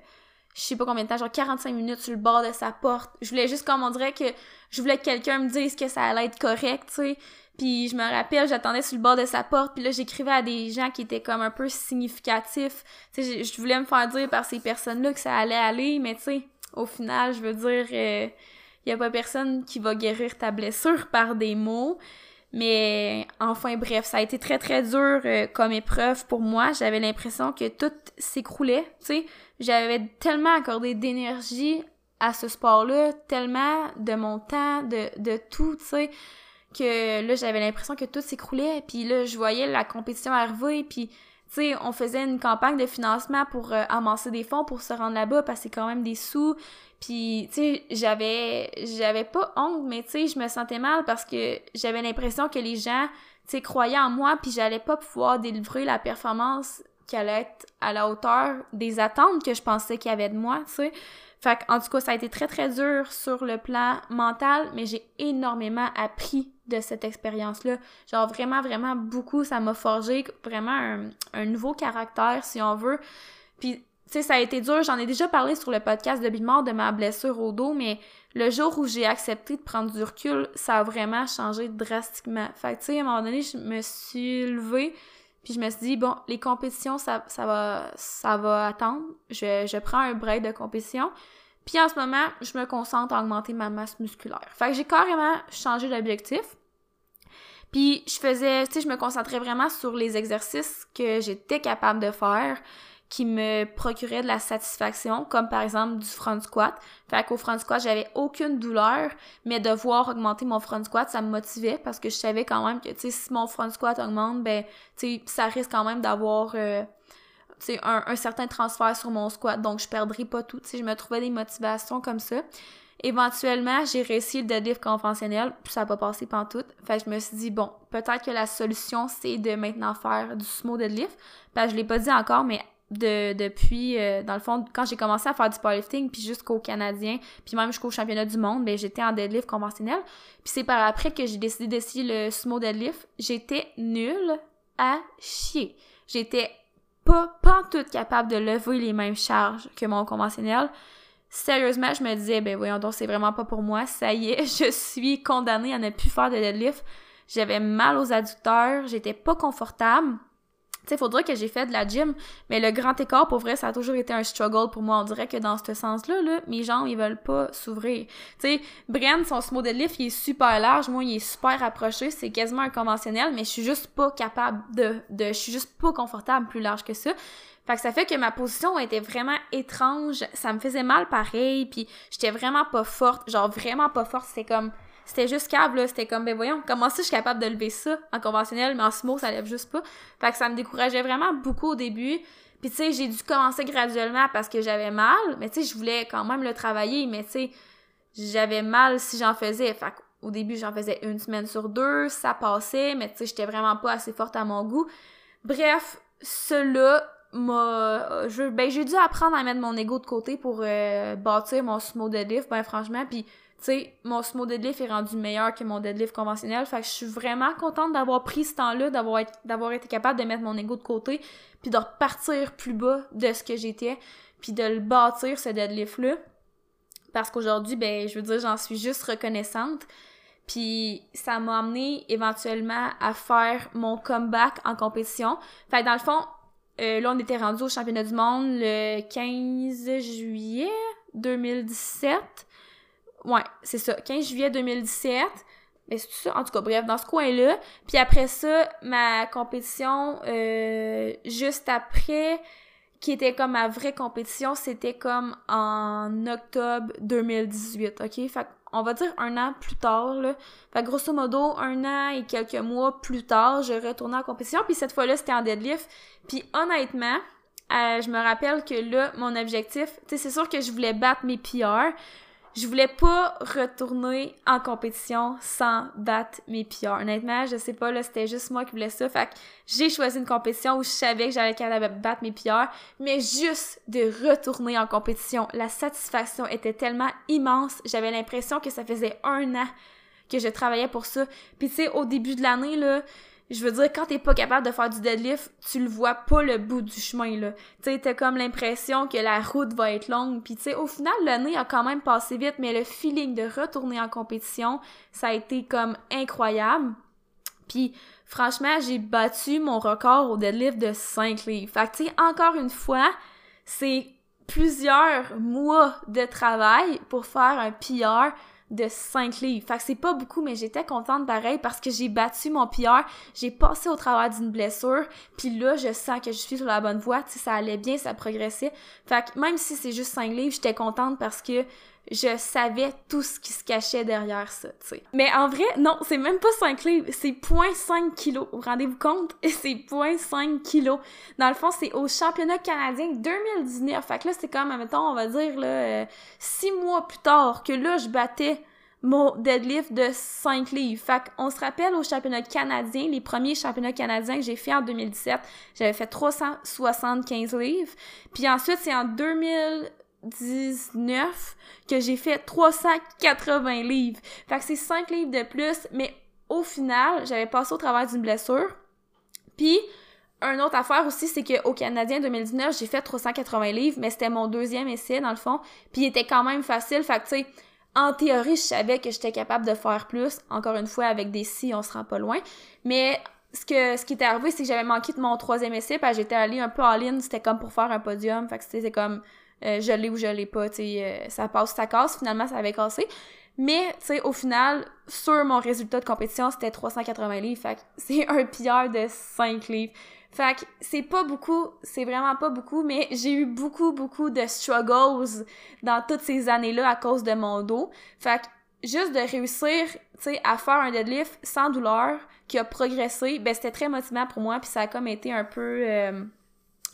je sais pas combien de temps, genre 45 minutes sur le bord de sa porte. Je voulais juste comme on dirait que je voulais que quelqu'un me dise que ça allait être correct, tu sais. Puis je me rappelle, j'attendais sur le bord de sa porte, puis là j'écrivais à des gens qui étaient comme un peu significatifs. Tu sais, je voulais me faire dire par ces personnes-là que ça allait aller, mais tu sais, au final, je veux dire, il euh, y a pas personne qui va guérir ta blessure par des mots. Mais enfin bref, ça a été très très dur euh, comme épreuve pour moi. J'avais l'impression que tout s'écroulait, tu sais. J'avais tellement accordé d'énergie à ce sport-là, tellement de mon temps, de, de tout, tu sais, que là j'avais l'impression que tout s'écroulait. Puis là, je voyais la compétition arriver, puis tu on faisait une campagne de financement pour euh, amasser des fonds pour se rendre là-bas parce quand même des sous. Puis, tu j'avais, j'avais pas honte, mais tu je me sentais mal parce que j'avais l'impression que les gens, tu sais, croyaient en moi, puis j'allais pas pouvoir délivrer la performance qui allait être à la hauteur des attentes que je pensais qu'il y avait de moi, tu. Fait en tout cas, ça a été très très dur sur le plan mental, mais j'ai énormément appris de cette expérience-là. Genre vraiment, vraiment beaucoup. Ça m'a forgé vraiment un, un, nouveau caractère, si on veut. Puis tu sais, ça a été dur. J'en ai déjà parlé sur le podcast de Bimor de ma blessure au dos, mais le jour où j'ai accepté de prendre du recul, ça a vraiment changé drastiquement. Fait que, tu sais, à un moment donné, je me suis levée, puis je me suis dit, bon, les compétitions, ça, va, ça va attendre. Je, je prends un break de compétition. Puis en ce moment, je me concentre à augmenter ma masse musculaire. Fait que j'ai carrément changé d'objectif. Puis je faisais, tu sais, je me concentrais vraiment sur les exercices que j'étais capable de faire qui me procurait de la satisfaction, comme par exemple du front squat. Fait qu'au front squat, j'avais aucune douleur, mais de voir augmenter mon front squat, ça me motivait parce que je savais quand même que, tu sais, si mon front squat augmente, ben, tu sais, ça risque quand même d'avoir, euh, tu sais, un, un, certain transfert sur mon squat, donc je perdrai pas tout. Tu sais, je me trouvais des motivations comme ça. Éventuellement, j'ai réussi le deadlift conventionnel, puis ça n'a pas passé pantoute. Fait que je me suis dit, bon, peut-être que la solution, c'est de maintenant faire du sumo deadlift. Ben, je l'ai pas dit encore, mais de, depuis, euh, dans le fond, quand j'ai commencé à faire du powerlifting, puis jusqu'au Canadien, puis même jusqu'au championnat du monde, ben j'étais en deadlift conventionnel. Puis c'est par après que j'ai décidé d'essayer le sumo deadlift. J'étais nulle à chier. J'étais pas, pas tout capable de lever les mêmes charges que mon conventionnel. Sérieusement, je me disais, ben voyons donc, c'est vraiment pas pour moi. Ça y est, je suis condamnée à ne plus faire de deadlift. J'avais mal aux adducteurs, j'étais pas confortable. Sais, faudrait que j'ai fait de la gym, mais le grand écart, pour vrai, ça a toujours été un struggle pour moi. On dirait que dans ce sens-là, là, mes jambes, ils veulent pas s'ouvrir. Tu sais, Bren, son sumo deadlift, il est super large, moi, il est super approché, c'est quasiment un conventionnel, mais je suis juste pas capable de, de, je suis juste pas confortable plus large que ça. Fait que ça fait que ma position était vraiment étrange, ça me faisait mal pareil, puis j'étais vraiment pas forte, genre vraiment pas forte, c'est comme c'était juste câble, là. C'était comme, ben voyons, comment ça je suis capable de lever ça en conventionnel, mais en sumo, ça lève juste pas. Fait que ça me décourageait vraiment beaucoup au début. Puis tu sais, j'ai dû commencer graduellement parce que j'avais mal, mais tu sais, je voulais quand même le travailler, mais tu sais, j'avais mal si j'en faisais. Fait au début, j'en faisais une semaine sur deux, ça passait, mais tu sais, j'étais vraiment pas assez forte à mon goût. Bref, cela m'a ben j'ai dû apprendre à mettre mon ego de côté pour euh, bâtir mon sumo deadlift ben franchement puis tu sais, mon sumo deadlift est rendu meilleur que mon deadlift conventionnel. Fait que je suis vraiment contente d'avoir pris ce temps-là, d'avoir d'avoir été capable de mettre mon ego de côté, puis de repartir plus bas de ce que j'étais, puis de le bâtir, ce deadlift-là. Parce qu'aujourd'hui, ben, je veux dire, j'en suis juste reconnaissante. Puis ça m'a amené éventuellement à faire mon comeback en compétition. Fait que dans le fond, euh, là, on était rendu au championnat du monde le 15 juillet 2017. Ouais, c'est ça. 15 juillet 2017. Mais c'est ça. En tout cas, bref, dans ce coin-là. Puis après ça, ma compétition, euh, juste après, qui était comme ma vraie compétition, c'était comme en octobre 2018, ok? Fait on va dire un an plus tard, là. Fait grosso modo, un an et quelques mois plus tard, je retournais en compétition, puis cette fois-là, c'était en deadlift. Puis honnêtement, euh, je me rappelle que là, mon objectif, tu sais, c'est sûr que je voulais battre mes PR, je voulais pas retourner en compétition sans battre mes PR. Honnêtement, je sais pas, là, c'était juste moi qui voulais ça. Fait que j'ai choisi une compétition où je savais que j'allais capable battre mes PR, mais juste de retourner en compétition, la satisfaction était tellement immense. J'avais l'impression que ça faisait un an que je travaillais pour ça. Puis tu sais, au début de l'année, là, je veux dire, quand t'es pas capable de faire du deadlift, tu le vois pas le bout du chemin, là. Tu sais, t'as comme l'impression que la route va être longue. Puis tu au final, l'année a quand même passé vite, mais le feeling de retourner en compétition, ça a été comme incroyable. Puis franchement, j'ai battu mon record au deadlift de 5 livres. Fait que tu encore une fois, c'est plusieurs mois de travail pour faire un PR de 5 livres. Fait que c'est pas beaucoup, mais j'étais contente pareil parce que j'ai battu mon PR, j'ai passé au travers d'une blessure, puis là, je sens que je suis sur la bonne voie, tu sais, ça allait bien, ça progressait. Fait que même si c'est juste 5 livres, j'étais contente parce que je savais tout ce qui se cachait derrière ça, tu sais. Mais en vrai, non, c'est même pas 5 livres, c'est 0.5 kilos. Vous rendez-vous compte? C'est 0.5 kilos. Dans le fond, c'est au championnat canadien 2019. Fait que là, c'est comme, mettons, on va dire, là, 6 euh, mois plus tard, que là, je battais mon deadlift de 5 livres. Fait qu'on se rappelle au championnat canadien, les premiers championnats canadiens que j'ai fait en 2017, j'avais fait 375 livres. Puis ensuite, c'est en 2019 que j'ai fait 380 livres. Fait que c'est 5 livres de plus, mais au final, j'avais passé au travers d'une blessure. Puis, une autre affaire aussi, c'est qu'au Canadien 2019, j'ai fait 380 livres, mais c'était mon deuxième essai, dans le fond. Puis il était quand même facile. Fait que, tu sais, en théorie, je savais que j'étais capable de faire plus. Encore une fois, avec des si, on se rend pas loin. Mais ce que ce qui était arrivé, c'est que j'avais manqué de mon troisième essai, parce j'étais allée un peu en ligne, c'était comme pour faire un podium. Fait que c'était comme euh, je l'ai ou je l'ai pas, tu sais, euh, ça passe, ça casse. Finalement, ça avait cassé. Mais, tu sais, au final, sur mon résultat de compétition, c'était 380 livres. Fait que c'est un pilleur de 5 livres. Fait que c'est pas beaucoup, c'est vraiment pas beaucoup, mais j'ai eu beaucoup, beaucoup de struggles dans toutes ces années-là à cause de mon dos. Fait que juste de réussir, tu sais, à faire un deadlift sans douleur, qui a progressé, ben c'était très motivant pour moi, puis ça a comme été un peu... Euh,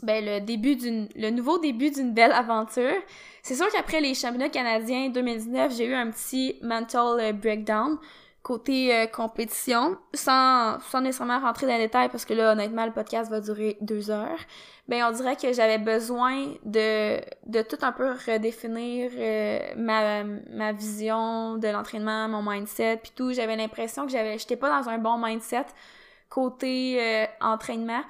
ben, le début d'une, le nouveau début d'une belle aventure. C'est sûr qu'après les championnats canadiens 2019, j'ai eu un petit mental euh, breakdown côté euh, compétition, sans, sans nécessairement rentrer dans les détails parce que là, honnêtement, le podcast va durer deux heures. Ben, on dirait que j'avais besoin de, de tout un peu redéfinir euh, ma, ma vision de l'entraînement, mon mindset, puis tout. J'avais l'impression que j'avais, j'étais pas dans un bon mindset côté entraînement.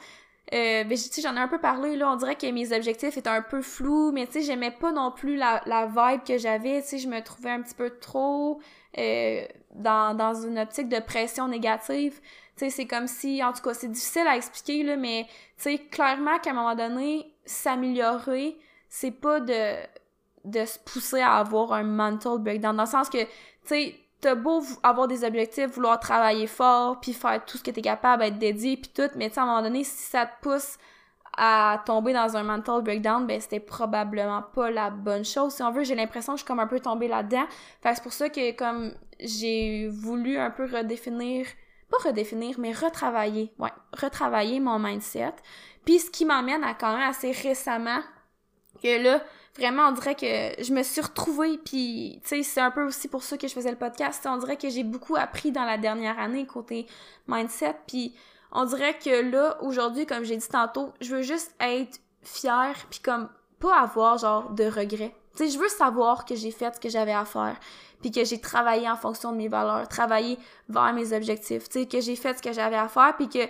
Euh, j'en ai un peu parlé, là, on dirait que mes objectifs étaient un peu flous, mais tu sais, j'aimais pas non plus la, la vibe que j'avais, tu sais, je me trouvais un petit peu trop euh, dans, dans une optique de pression négative. Tu sais, c'est comme si, en tout cas, c'est difficile à expliquer, là, mais tu sais, clairement qu'à un moment donné, s'améliorer, c'est pas de, de se pousser à avoir un mental breakdown, dans le sens que, tu sais, beau avoir des objectifs, vouloir travailler fort, puis faire tout ce que t'es capable, être dédié, puis tout, mais tu à un moment donné, si ça te pousse à tomber dans un mental breakdown, ben c'était probablement pas la bonne chose. Si on veut, j'ai l'impression que je suis comme un peu tombée là-dedans. Fait c'est pour ça que comme j'ai voulu un peu redéfinir, pas redéfinir, mais retravailler, ouais, retravailler mon mindset. Puis ce qui m'emmène à quand même assez récemment que là, vraiment, on dirait que je me suis retrouvée, puis, tu sais, c'est un peu aussi pour ça que je faisais le podcast. On dirait que j'ai beaucoup appris dans la dernière année côté mindset, puis on dirait que là, aujourd'hui, comme j'ai dit tantôt, je veux juste être fière, puis comme pas avoir genre de regrets. Tu sais, je veux savoir que j'ai fait ce que j'avais à faire, puis que j'ai travaillé en fonction de mes valeurs, travaillé vers mes objectifs, tu sais, que j'ai fait ce que j'avais à faire, puis que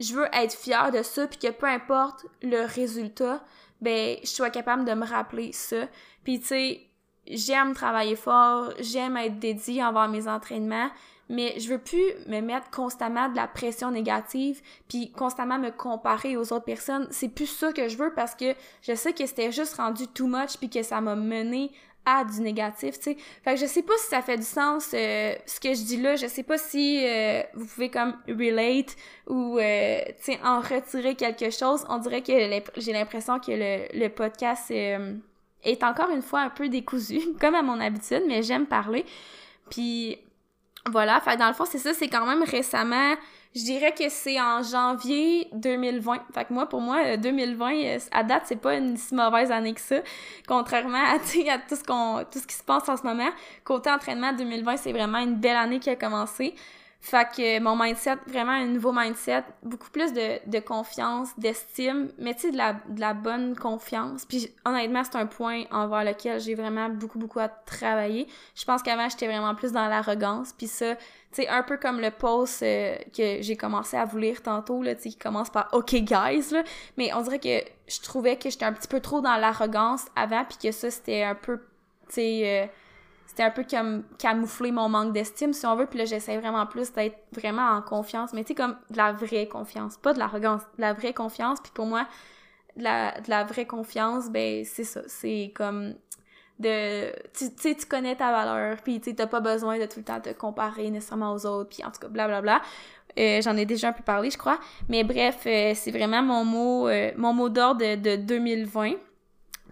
je veux être fière de ça, puis que peu importe le résultat, ben je sois capable de me rappeler ça. Puis tu sais, j'aime travailler fort, j'aime être dédiée envers mes entraînements, mais je veux plus me mettre constamment de la pression négative puis constamment me comparer aux autres personnes. C'est plus ça que je veux parce que je sais que c'était juste rendu too much puis que ça m'a mené à du négatif, tu sais. Fait que je sais pas si ça fait du sens euh, ce que je dis là, je sais pas si euh, vous pouvez comme relate ou euh, tu sais en retirer quelque chose. On dirait que j'ai l'impression que le, le podcast est encore une fois un peu décousu comme à mon habitude, mais j'aime parler. Puis voilà, fait dans le fond c'est ça, c'est quand même récemment je dirais que c'est en janvier 2020. Fait que moi, pour moi, 2020, euh, à date, c'est pas une si mauvaise année que ça. Contrairement à, à tout ce qu'on, tout ce qui se passe en ce moment. Côté entraînement, 2020, c'est vraiment une belle année qui a commencé. Fait que mon mindset, vraiment un nouveau mindset, beaucoup plus de, de confiance, d'estime, mais tu sais, de la, de la bonne confiance. Puis honnêtement, c'est un point envers lequel j'ai vraiment beaucoup, beaucoup à travailler. Je pense qu'avant, j'étais vraiment plus dans l'arrogance. Puis ça, tu sais, un peu comme le post euh, que j'ai commencé à vous lire tantôt, là, tu sais, qui commence par « OK, guys », là. Mais on dirait que je trouvais que j'étais un petit peu trop dans l'arrogance avant, puis que ça, c'était un peu, tu sais... Euh, c'était un peu comme camoufler mon manque d'estime, si on veut. Puis là, j'essaie vraiment plus d'être vraiment en confiance. Mais tu sais, comme de la vraie confiance. Pas de l'arrogance, de la vraie confiance. Puis pour moi, de la, la vraie confiance, ben c'est ça. C'est comme de... Tu sais, tu connais ta valeur. Puis tu t'as pas besoin de tout le temps te comparer nécessairement aux autres. Puis en tout cas, blablabla. Euh, J'en ai déjà un peu parlé, je crois. Mais bref, euh, c'est vraiment mon mot, euh, mon mot d'ordre de, de 2020.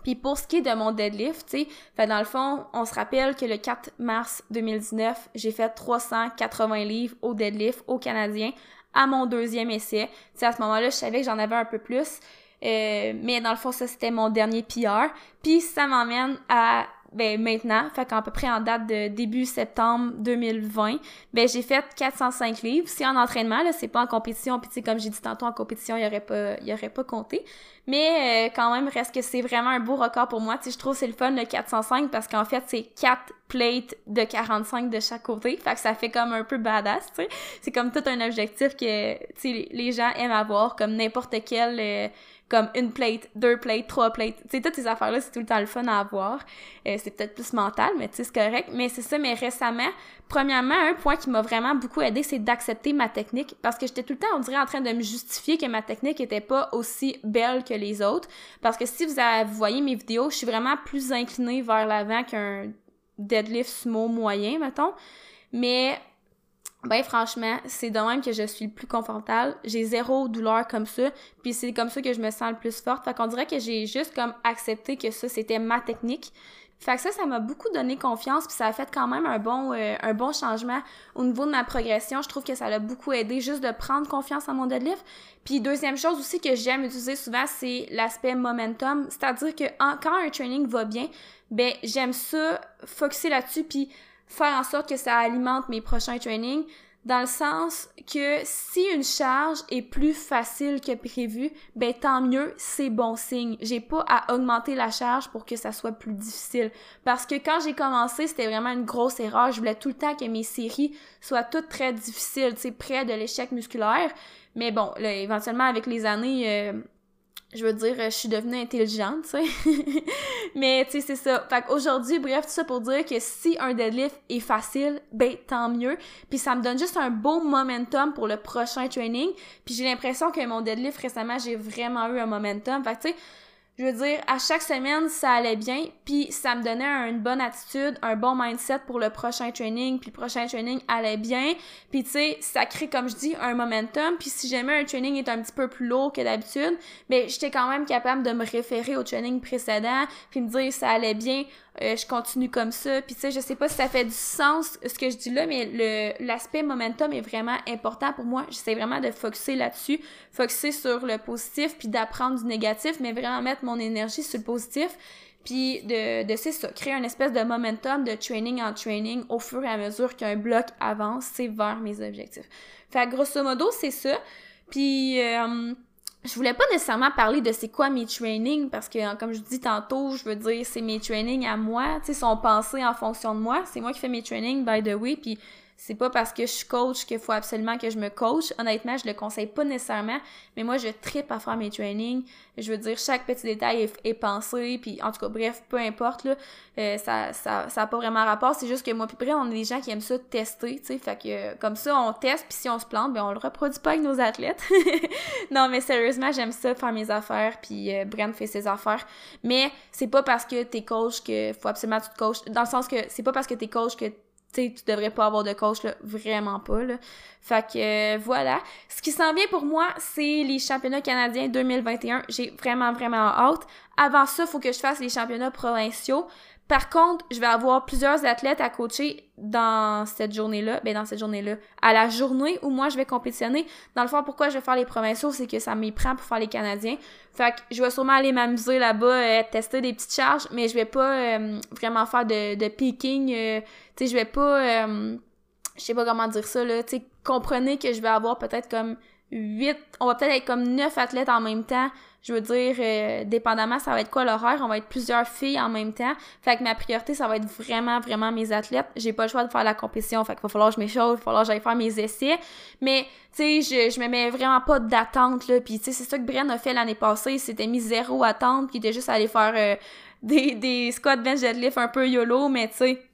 Puis pour ce qui est de mon deadlift, tu sais, fait dans le fond, on se rappelle que le 4 mars 2019, j'ai fait 380 livres au deadlift au Canadien à mon deuxième essai. Tu sais, à ce moment-là, je savais que j'en avais un peu plus. Euh, mais dans le fond, ça, c'était mon dernier PR. Puis ça m'emmène à ben maintenant, fait qu'à peu près en date de début septembre 2020, ben j'ai fait 405 livres. C'est en entraînement, là, c'est pas en compétition, puis tu sais, comme j'ai dit tantôt, en compétition, il y aurait pas, il pas compté. Mais euh, quand même, reste que c'est vraiment un beau record pour moi. Tu sais, je trouve c'est le fun, le 405, parce qu'en fait, c'est 4 plates de 45 de chaque côté. Fait que ça fait comme un peu badass, tu sais. C'est comme tout un objectif que, tu sais, les gens aiment avoir, comme n'importe quel... Euh, comme une plate, deux plates, trois plates. Tu sais, toutes ces affaires-là, c'est tout le temps le fun à avoir. Euh, c'est peut-être plus mental, mais tu sais, c'est correct. Mais c'est ça, mais récemment, premièrement, un point qui m'a vraiment beaucoup aidé, c'est d'accepter ma technique. Parce que j'étais tout le temps, on dirait, en train de me justifier que ma technique était pas aussi belle que les autres. Parce que si vous, vous voyez mes vidéos, je suis vraiment plus inclinée vers l'avant qu'un deadlift sumo moyen, mettons. Mais ben franchement, c'est de même que je suis le plus confortable. J'ai zéro douleur comme ça, puis c'est comme ça que je me sens le plus forte. Fait qu'on dirait que j'ai juste comme accepté que ça c'était ma technique. Fait que ça, ça m'a beaucoup donné confiance, puis ça a fait quand même un bon, euh, un bon changement au niveau de ma progression. Je trouve que ça l'a beaucoup aidé juste de prendre confiance en mon deadlift. Puis deuxième chose aussi que j'aime utiliser souvent, c'est l'aspect momentum, c'est-à-dire que quand un training va bien, ben j'aime ça, focuser là-dessus, puis faire en sorte que ça alimente mes prochains trainings dans le sens que si une charge est plus facile que prévu, ben tant mieux, c'est bon signe. J'ai pas à augmenter la charge pour que ça soit plus difficile. Parce que quand j'ai commencé, c'était vraiment une grosse erreur. Je voulais tout le temps que mes séries soient toutes très difficiles, tu près de l'échec musculaire. Mais bon, là, éventuellement, avec les années, euh, je veux dire, je suis devenue intelligente, tu sais. Mais, tu sais, c'est ça. Fait qu'aujourd'hui, bref, tout ça pour dire que si un deadlift est facile, ben, tant mieux. Puis ça me donne juste un beau momentum pour le prochain training. Puis j'ai l'impression que mon deadlift, récemment, j'ai vraiment eu un momentum. Fait que, tu sais, je veux dire, à chaque semaine, ça allait bien, puis ça me donnait une bonne attitude, un bon mindset pour le prochain training, puis le prochain training allait bien, puis tu sais, ça crée, comme je dis, un momentum, puis si jamais un training est un petit peu plus lourd que d'habitude, ben j'étais quand même capable de me référer au training précédent, puis me dire ça allait bien, euh, je continue comme ça. Puis tu sais, je sais pas si ça fait du sens ce que je dis là, mais l'aspect momentum est vraiment important pour moi. J'essaie vraiment de focuser là-dessus, focuser sur le positif, puis d'apprendre du négatif, mais vraiment mettre mon énergie sur le positif. Puis de, de c'est ça, créer une espèce de momentum de training en training au fur et à mesure qu'un bloc avance, c'est vers mes objectifs. Fait grosso modo, c'est ça. Puis euh, je voulais pas nécessairement parler de c'est quoi mes trainings parce que comme je dis tantôt, je veux dire c'est mes trainings à moi, tu sais sont pensés en fonction de moi, c'est moi qui fais mes trainings by the way puis c'est pas parce que je suis coach qu'il faut absolument que je me coach. Honnêtement, je le conseille pas nécessairement, mais moi, je tripe à faire mes trainings. Je veux dire, chaque petit détail est, pensé, puis en tout cas, bref, peu importe, là, euh, ça, ça, ça a pas vraiment rapport. C'est juste que moi, puis bref, on est des gens qui aiment ça tester, tu sais, fait que comme ça, on teste, puis si on se plante, ben on le reproduit pas avec nos athlètes. non, mais sérieusement, j'aime ça faire mes affaires, puis euh, Brent fait ses affaires. Mais c'est pas parce que t'es coach que faut absolument que tu te coaches. Dans le sens que c'est pas parce que t'es coach que tu tu devrais pas avoir de coach, là, vraiment pas, là. Fait que, euh, voilà. Ce qui s'en vient pour moi, c'est les championnats canadiens 2021. J'ai vraiment, vraiment hâte. Avant ça, faut que je fasse les championnats provinciaux. Par contre, je vais avoir plusieurs athlètes à coacher dans cette journée-là, ben dans cette journée-là, à la journée où moi je vais compétitionner. Dans le fond, pourquoi je vais faire les provinciaux, c'est que ça m'y prend pour faire les Canadiens. Fait que je vais sûrement aller m'amuser là-bas, euh, tester des petites charges, mais je vais pas euh, vraiment faire de, de peaking. Euh, tu sais, je vais pas, je sais pas comment dire ça là. Tu sais, comprenez que je vais avoir peut-être comme 8, on va peut-être être comme 9 athlètes en même temps je veux dire, euh, dépendamment, ça va être quoi l'horaire, on va être plusieurs filles en même temps. Fait que ma priorité, ça va être vraiment, vraiment mes athlètes. J'ai pas le choix de faire la compétition, fait qu'il va falloir que je m'échauffe, il va falloir que j'aille faire mes essais. Mais, tu sais, je, je me mets vraiment pas d'attente, là. Puis, tu sais, c'est ça que Bren a fait l'année passée, il s'était mis zéro attente, puis il était juste allé faire euh, des, des squats bench deadlift un peu YOLO, mais tu sais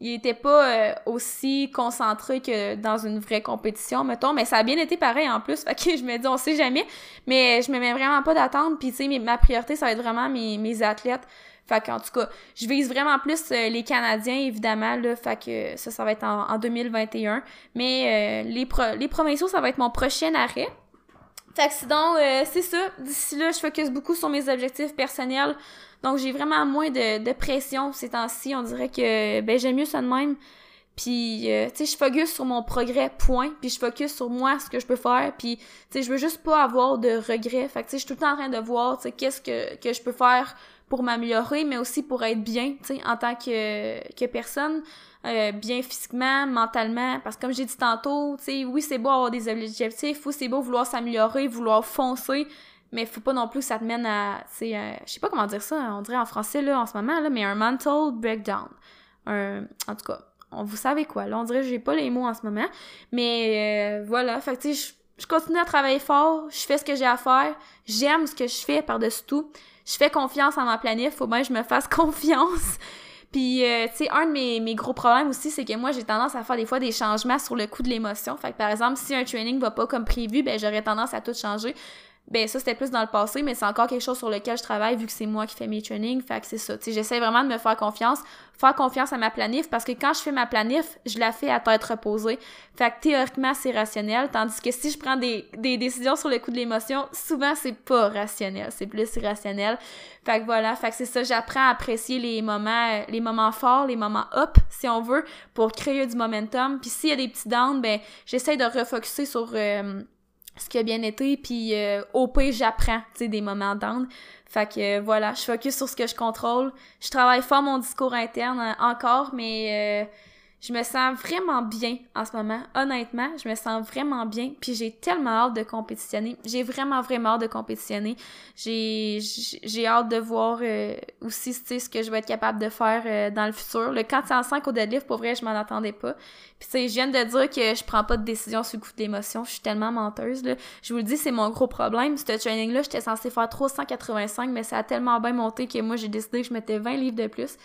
il était pas euh, aussi concentré que dans une vraie compétition, mettons, mais ça a bien été pareil en plus, fait que je me dis, on sait jamais, mais je me mets vraiment pas d'attente, puis tu sais, ma priorité, ça va être vraiment mes, mes athlètes, fait qu'en tout cas, je vise vraiment plus euh, les Canadiens, évidemment, là, fait que ça, ça va être en, 2021, mais euh, les, pro les provinciaux, ça va être mon prochain arrêt, Fait que sinon, euh, c'est ça. D'ici là, je focus beaucoup sur mes objectifs personnels. Donc, j'ai vraiment moins de, de pression ces temps-ci. On dirait que ben, j'aime mieux ça de même. Puis, euh, tu sais, je focus sur mon progrès, point. Puis, je focus sur moi, ce que je peux faire. Puis, tu sais, je veux juste pas avoir de regrets. Fait que, tu sais, je suis tout le temps en train de voir, tu sais, qu'est-ce que, que je peux faire pour m'améliorer, mais aussi pour être bien, tu sais, en tant que, que personne. Euh, bien physiquement, mentalement, parce que comme j'ai dit tantôt, tu sais, oui, c'est beau avoir des objectifs, oui, c'est beau vouloir s'améliorer, vouloir foncer, mais faut pas non plus que ça te mène à, tu sais, je sais pas comment dire ça, on dirait en français, là, en ce moment, là, mais un mental breakdown. Un, en tout cas, on, vous savez quoi, là, on dirait que j'ai pas les mots en ce moment, mais euh, voilà, fait tu sais, je continue à travailler fort, je fais ce que j'ai à faire, j'aime ce que je fais par-dessus tout, je fais confiance en ma planif, faut bien que je me fasse confiance, puis, euh, tu sais, un de mes, mes, gros problèmes aussi, c'est que moi, j'ai tendance à faire des fois des changements sur le coup de l'émotion. Fait que, par exemple, si un training va pas comme prévu, ben j'aurais tendance à tout changer ben ça c'était plus dans le passé mais c'est encore quelque chose sur lequel je travaille vu que c'est moi qui fais mes trainings fait que c'est ça. Tu j'essaie vraiment de me faire confiance faire confiance à ma planif parce que quand je fais ma planif je la fais à tête reposée. Fait que théoriquement c'est rationnel tandis que si je prends des, des décisions sur le coup de l'émotion souvent c'est pas rationnel c'est plus irrationnel fait que voilà fait que c'est ça j'apprends à apprécier les moments les moments forts les moments up si on veut pour créer du momentum. Puis s'il y a des petits downs ben j'essaie de refocuser sur euh, ce qui a bien été, puis euh, au pire, j'apprends, tu sais, des moments d'âne. Fait que euh, voilà, je focus sur ce que je contrôle. Je travaille fort mon discours interne euh, encore, mais je me sens vraiment bien en ce moment. Honnêtement, je me sens vraiment bien. Puis j'ai tellement hâte de compétitionner. J'ai vraiment, vraiment hâte de compétitionner. J'ai, j'ai hâte de voir euh, aussi ce que je vais être capable de faire euh, dans le futur. Le 405 au deadlift, pour vrai, je m'en attendais pas. Puis tu sais, je viens de dire que je prends pas de décision sur le coup d'émotion. Je suis tellement menteuse, là. Je vous le dis, c'est mon gros problème. Ce training-là, j'étais censée faire 385, mais ça a tellement bien monté que moi, j'ai décidé que je mettais 20 livres de plus.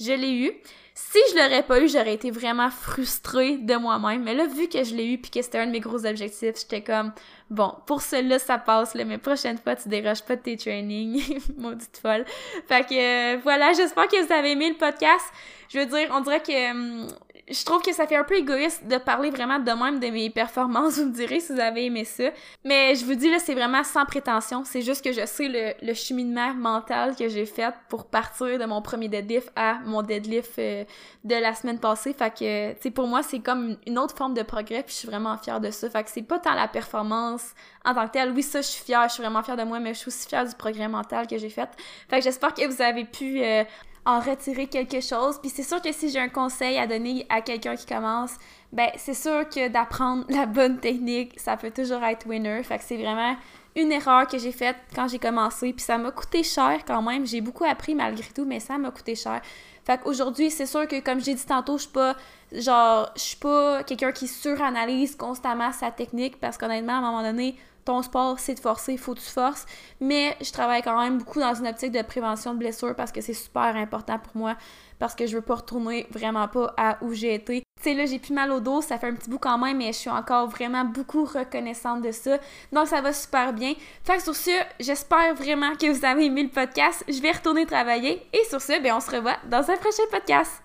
Je l'ai eu. Si je l'aurais pas eu, j'aurais été vraiment frustrée de moi-même. Mais là, vu que je l'ai eu puis que c'était un de mes gros objectifs, j'étais comme, bon, pour cela, ça passe, là, mais prochaine fois, tu déroges pas de tes trainings. Maudite folle. Fait que, euh, voilà, j'espère que vous avez aimé le podcast. Je veux dire, on dirait que hum, je trouve que ça fait un peu égoïste de parler vraiment de même de mes performances, vous me direz si vous avez aimé ça. Mais je vous dis, là, c'est vraiment sans prétention. C'est juste que je sais le, le cheminement mental que j'ai fait pour partir de mon premier deadlift à mon deadlift euh, de la semaine passée. Fait que, tu sais, pour moi, c'est comme une autre forme de progrès, puis je suis vraiment fière de ça. Fait que c'est pas tant la performance en tant que telle. Oui, ça, je suis fière, je suis vraiment fière de moi, mais je suis aussi fière du progrès mental que j'ai fait. Fait que j'espère que vous avez pu... Euh, en retirer quelque chose. Puis c'est sûr que si j'ai un conseil à donner à quelqu'un qui commence, ben c'est sûr que d'apprendre la bonne technique, ça peut toujours être winner. Fait que c'est vraiment une erreur que j'ai faite quand j'ai commencé. Puis ça m'a coûté cher quand même. J'ai beaucoup appris malgré tout, mais ça m'a coûté cher. Fait qu'aujourd'hui, c'est sûr que comme j'ai dit tantôt, je suis pas genre je suis pas quelqu'un qui suranalyse constamment sa technique parce qu'honnêtement, à un moment donné, ton sport, c'est de forcer, il faut que tu forces. Mais je travaille quand même beaucoup dans une optique de prévention de blessures parce que c'est super important pour moi, parce que je veux pas retourner vraiment pas à où j'ai été. Tu sais, là, j'ai plus mal au dos, ça fait un petit bout quand même, mais je suis encore vraiment beaucoup reconnaissante de ça. Donc, ça va super bien. Fait que sur ce, j'espère vraiment que vous avez aimé le podcast. Je vais retourner travailler. Et sur ce, ben, on se revoit dans un prochain podcast.